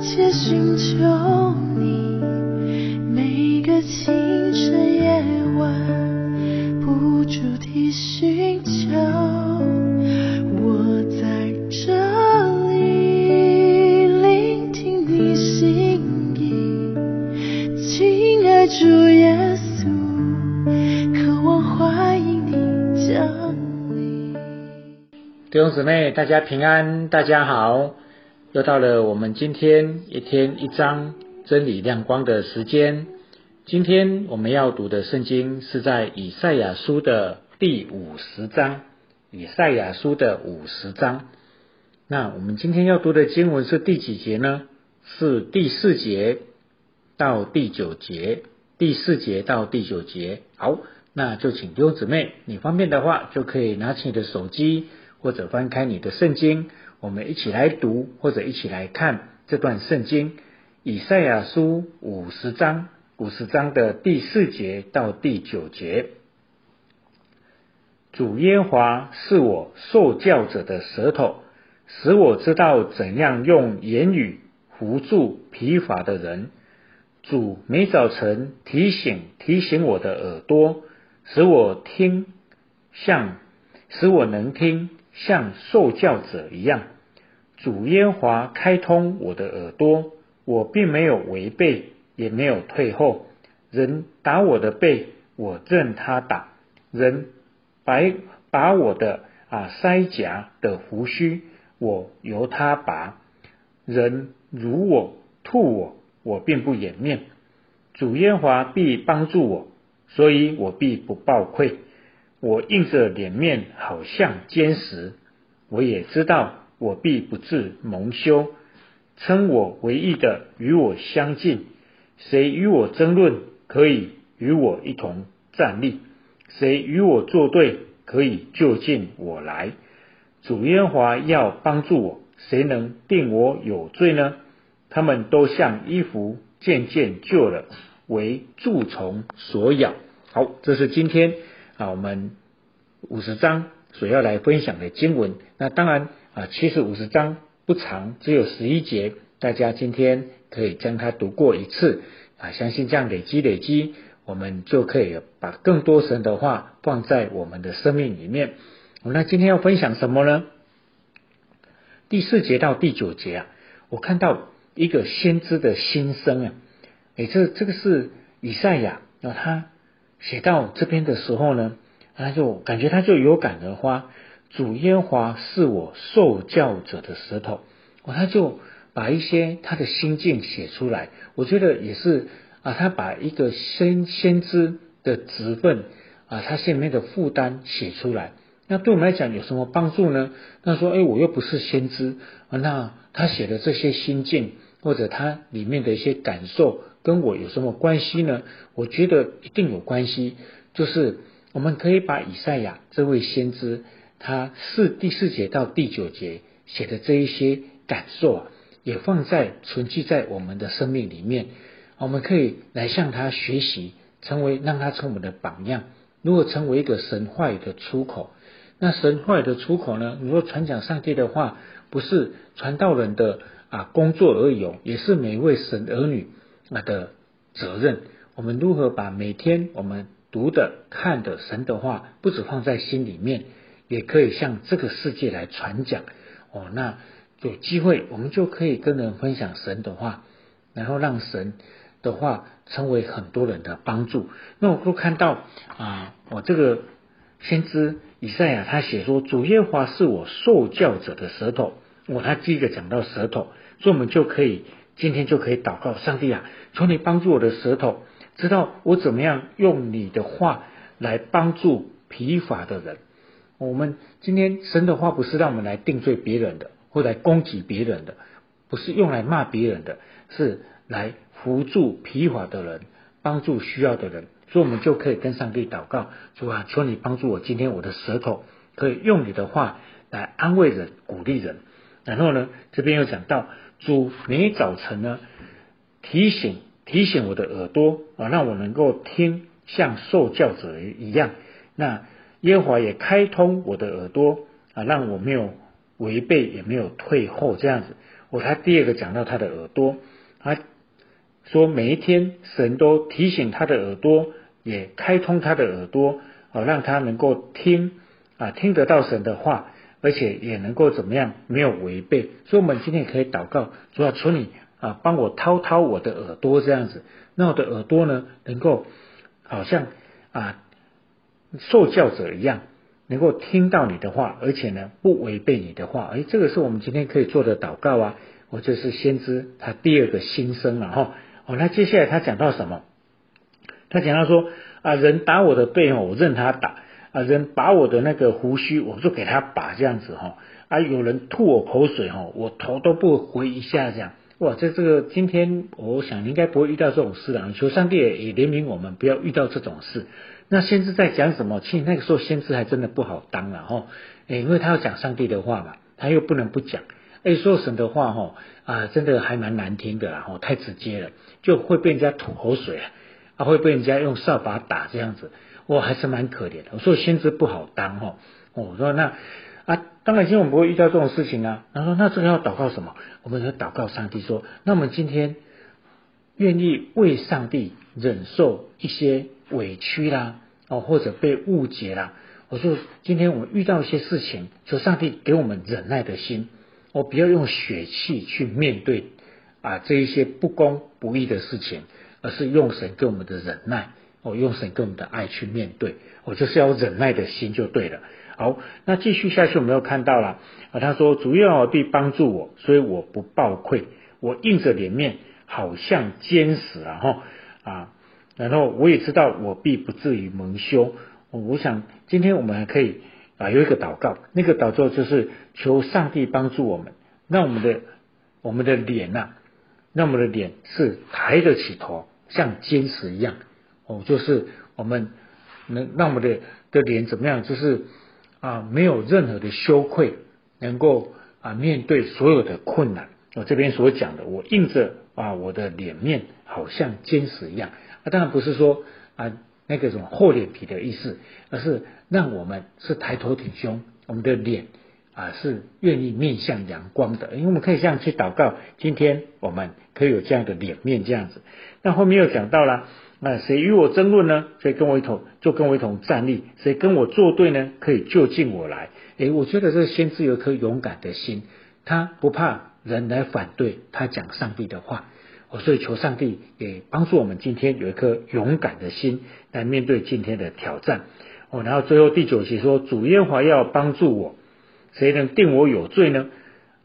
切寻求你，每个清晨夜晚不住地寻求，我在这里聆听你心意，亲爱主耶稣，渴望欢迎你降临。弟兄姊妹，大家平安，大家好，又到了我们今天一天一章真理亮光的时间。今天我们要读的圣经是在以赛亚书的第五十章，以赛亚书的五十章。那我们今天要读的经文是第几节呢？是第四节到第九节，第四节到第九节。好，那就请弟兄姊妹，你方便的话，就可以拿起你的手机。或者翻开你的圣经，我们一起来读，或者一起来看这段圣经。以赛亚书五十章，五十章的第四节到第九节。主耶华是我受教者的舌头，使我知道怎样用言语扶助疲乏的人。主每早晨提醒提醒我的耳朵，使我听，像使我能听。像受教者一样，主耶华开通我的耳朵，我并没有违背，也没有退后。人打我的背，我任他打；人白拔我的啊腮颊的胡须，我由他拔。人辱我、吐我，我并不掩面。主耶华必帮助我，所以我必不报愧。我硬着脸面，好像坚石。我也知道，我必不至蒙羞。称我为义的，与我相近。谁与我争论，可以与我一同站立；谁与我作对，可以就近我来。主耶华要帮助我，谁能定我有罪呢？他们都像衣服渐渐旧了，为蛀虫所咬。好，这是今天啊，我们五十章所要来分享的经文。那当然啊，其实五十章不长，只有十一节，大家今天可以将它读过一次啊。相信这样累积累积，我们就可以把更多神的话放在我们的生命里面。那今天要分享什么呢？第四节到第九节啊，我看到一个先知的心声啊。诶，这这个是以赛亚那他写到这边的时候呢，他就感觉他就有感而发。主耶华是我受教者的舌头，哦，他就把一些他的心境写出来。我觉得也是啊，他把一个先先知的职分啊，他心里面的负担写出来。那对我们来讲有什么帮助呢？那说，哎，我又不是先知，那他写的这些心境或者他里面的一些感受，跟我有什么关系呢？我觉得一定有关系。就是我们可以把以赛亚这位先知。他四第四节到第九节写的这一些感受啊，也放在存记在我们的生命里面，我们可以来向他学习，成为让他成为我们的榜样。如果成为一个神话语的出口，那神话语的出口呢？如果传讲上帝的话，不是传道人的啊工作而已，也是每一位神儿女那的责任。我们如何把每天我们读的、看的神的话，不止放在心里面？也可以向这个世界来传讲哦，那有机会我们就可以跟人分享神的话，然后让神的话成为很多人的帮助。那我都看到啊，我这个先知以赛亚他写说，主耶华是我受教者的舌头。我他第一个讲到舌头，所以我们就可以今天就可以祷告，上帝啊，求你帮助我的舌头，知道我怎么样用你的话来帮助疲乏的人。我们今天神的话不是让我们来定罪别人的，或来攻击别人的，不是用来骂别人的，是来扶助疲乏的人，帮助需要的人。所以，我们就可以跟上帝祷告，主啊，求你帮助我，今天我的舌头可以用你的话来安慰人、鼓励人。然后呢，这边又讲到主每早晨呢提醒提醒我的耳朵啊，让我能够听像受教者一样。那耶和华也开通我的耳朵啊，让我没有违背，也没有退后，这样子，我，他第二个讲到他的耳朵，他说每一天神都提醒他的耳朵，也开通他的耳朵，啊，让他能够听啊，听得到神的话，而且也能够怎么样，没有违背。所以，我们今天也可以祷告，主要求你啊，帮我掏掏我的耳朵，这样子，让我的耳朵呢，能够好像啊，受教者一样。能够听到你的话，而且呢不违背你的话，哎，这个是我们今天可以做的祷告啊。我就是先知他第二个心声了哈。哦，那接下来他讲到什么？他讲到说啊，人打我的背哦，我任他打啊；人把我的那个胡须，我就给他拔这样子哈。啊，有人吐我口水哈，我头都不回一下这样。哇，在这个今天，我想应该不会遇到这种事了。求上帝也怜悯我们，不要遇到这种事。那先知在讲什么？其实那个时候先知还真的不好当了哈，哎，因为他要讲上帝的话嘛，他又不能不讲。哎，说神的话哈啊，真的还蛮难听的啦，哈，太直接了，就会被人家吐口水啊，会被人家用扫把打这样子，我，还是蛮可怜的。我说先知不好当哈，我说那啊，当然，今天我们不会遇到这种事情啊。他说那这个要祷告什么？我们要祷告上帝说，那我们今天愿意为上帝忍受一些。委屈啦，哦，或者被误解啦。我说，今天我们遇到一些事情，求上帝给我们忍耐的心，我不要用血气去面对啊这一些不公不义的事情，而是用神给我们的忍耐，哦，用神给我们的爱去面对。我就是要忍耐的心就对了。好，那继续下去，我们又看到了啊，他说主要必帮助我，所以我不抱愧，我硬着脸面，好像坚死了哈啊。然后我也知道我必不至于蒙羞。我想今天我们还可以啊有一个祷告，那个祷告就是求上帝帮助我们，让我们的我们的脸呐，让我们的脸是抬得起头，像坚石一样。哦，就是我们能让我们的的脸怎么样？就是啊没有任何的羞愧，能够啊面对所有的困难。我这边所讲的，我硬着啊我的脸面好像坚石一样啊。当然不是说啊那个什么厚脸皮的意思，而是让我们是抬头挺胸，我们的脸啊是愿意面向阳光的，因为我们可以这样去祷告。今天我们可以有这样的脸面这样子。那后面又讲到了，那谁与我争论呢？谁跟我一同就跟我一同站立？谁跟我作对呢？可以就近我来。诶，我觉得这先知有一颗勇敢的心，他不怕人来反对他讲上帝的话。我所以求上帝也帮助我们今天有一颗勇敢的心来面对今天的挑战。哦，然后最后第九节说主耶和华要帮助我，谁能定我有罪呢？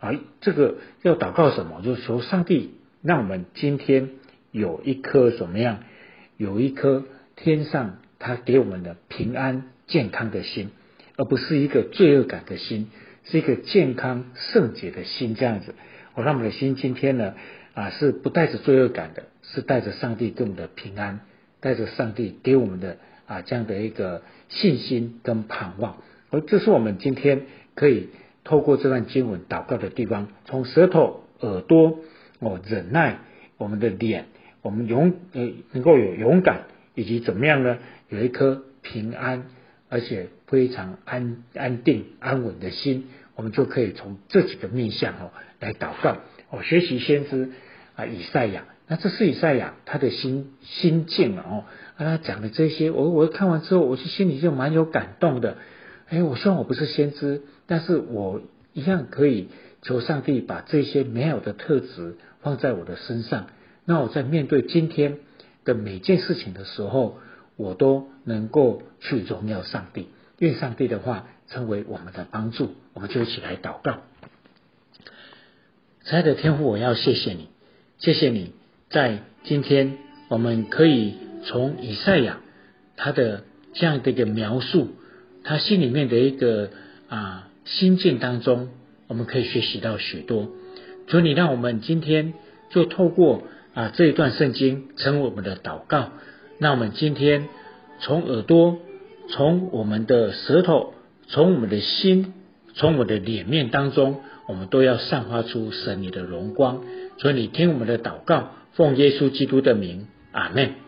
啊，这个要祷告什么？就是求上帝让我们今天有一颗怎么样？有一颗天上他给我们的平安健康的心，而不是一个罪恶感的心，是一个健康圣洁的心。这样子，我让我们的心今天呢？啊，是不带着罪恶感的，是带着上帝给我们的平安，带着上帝给我们的啊这样的一个信心跟盼望。而这是我们今天可以透过这段经文祷告的地方。从舌头、耳朵哦忍耐，我们的脸，我们勇呃能够有勇敢，以及怎么样呢？有一颗平安而且非常安安定安稳的心，我们就可以从这几个面向哦来祷告。我学习先知啊，以赛亚，那这是以赛亚他的心心境了哦，他讲的这些，我我看完之后，我就心里就蛮有感动的。哎，我希望我不是先知，但是我一样可以求上帝把这些美好的特质放在我的身上。那我在面对今天的每件事情的时候，我都能够去荣耀上帝。愿上帝的话成为我们的帮助，我们就一起来祷告。亲爱的天父，我要谢谢你，谢谢你在今天，我们可以从以赛亚他的这样的一个描述，他心里面的一个啊心境当中，我们可以学习到许多。求你让我们今天就透过啊这一段圣经成为我们的祷告，那我们今天从耳朵，从我们的舌头，从我们的心，从我们的脸面当中。我们都要散发出神你的荣光，所以你听我们的祷告，奉耶稣基督的名，阿门。